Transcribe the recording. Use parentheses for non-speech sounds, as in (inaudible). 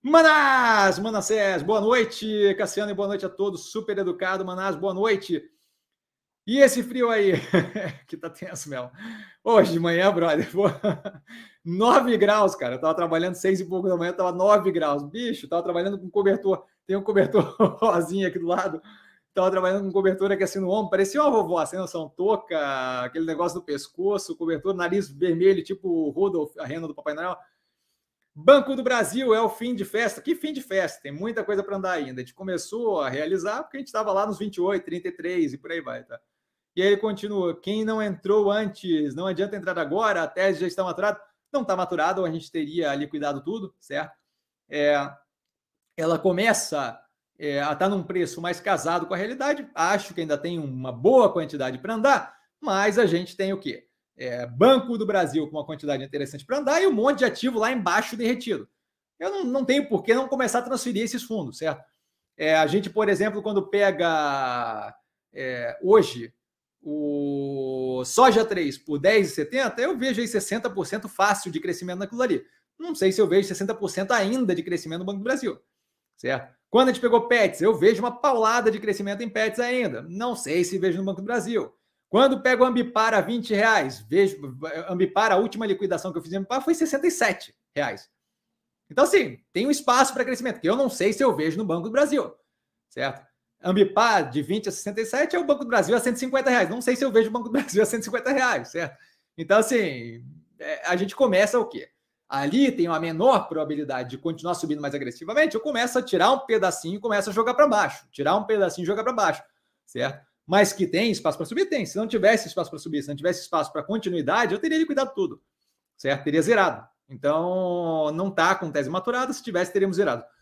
Manás, Manassés, boa noite, Cassiano, boa noite a todos, super educado, Manás, boa noite. E esse frio aí, (laughs) que tá tenso mesmo. Hoje de manhã, brother, 9 (laughs) graus, cara. Eu tava trabalhando seis e pouco da manhã, tava 9 graus. Bicho, tava trabalhando com cobertor. Tem um cobertor (laughs) rosinha aqui do lado. Tava trabalhando com cobertura aqui assim no ombro. Parecia uma vovó, sem noção, touca, aquele negócio do pescoço, cobertor, nariz vermelho, tipo Rudolf, a rena do Papai Noel. Banco do Brasil é o fim de festa. Que fim de festa? Tem muita coisa para andar ainda. A gente começou a realizar porque a gente estava lá nos 28, 33 e por aí vai, tá? E aí ele continua: quem não entrou antes, não adianta entrar agora, a tese já está maturada. Não está maturada, ou a gente teria liquidado tudo, certo? É, ela começa é, a estar tá num preço mais casado com a realidade. Acho que ainda tem uma boa quantidade para andar, mas a gente tem o quê? É, Banco do Brasil com uma quantidade interessante para andar e um monte de ativo lá embaixo derretido. Eu não, não tenho por que não começar a transferir esses fundos, certo? É, a gente, por exemplo, quando pega é, hoje o soja 3 por 10,70, eu vejo aí 60% fácil de crescimento naquilo ali. Não sei se eu vejo 60% ainda de crescimento no Banco do Brasil, certo? Quando a gente pegou PETs, eu vejo uma paulada de crescimento em PETs ainda. Não sei se vejo no Banco do Brasil. Quando pego o Ambipar a 20 reais, vejo Ambipar, a última liquidação que eu fiz em Ambipar foi 67 reais. Então, assim, tem um espaço para crescimento, que eu não sei se eu vejo no Banco do Brasil, certo? Ambipar de 20 a 67 é o Banco do Brasil a 150 reais. Não sei se eu vejo o Banco do Brasil a 150 reais, certo? Então, assim, é, a gente começa o quê? Ali tem uma menor probabilidade de continuar subindo mais agressivamente. Eu começo a tirar um pedacinho e começo a jogar para baixo. Tirar um pedacinho e jogar para baixo, certo? Mas que tem espaço para subir, tem. Se não tivesse espaço para subir, se não tivesse espaço para continuidade, eu teria liquidado tudo, certo? Teria zerado. Então, não está com tese maturada, se tivesse, teríamos zerado.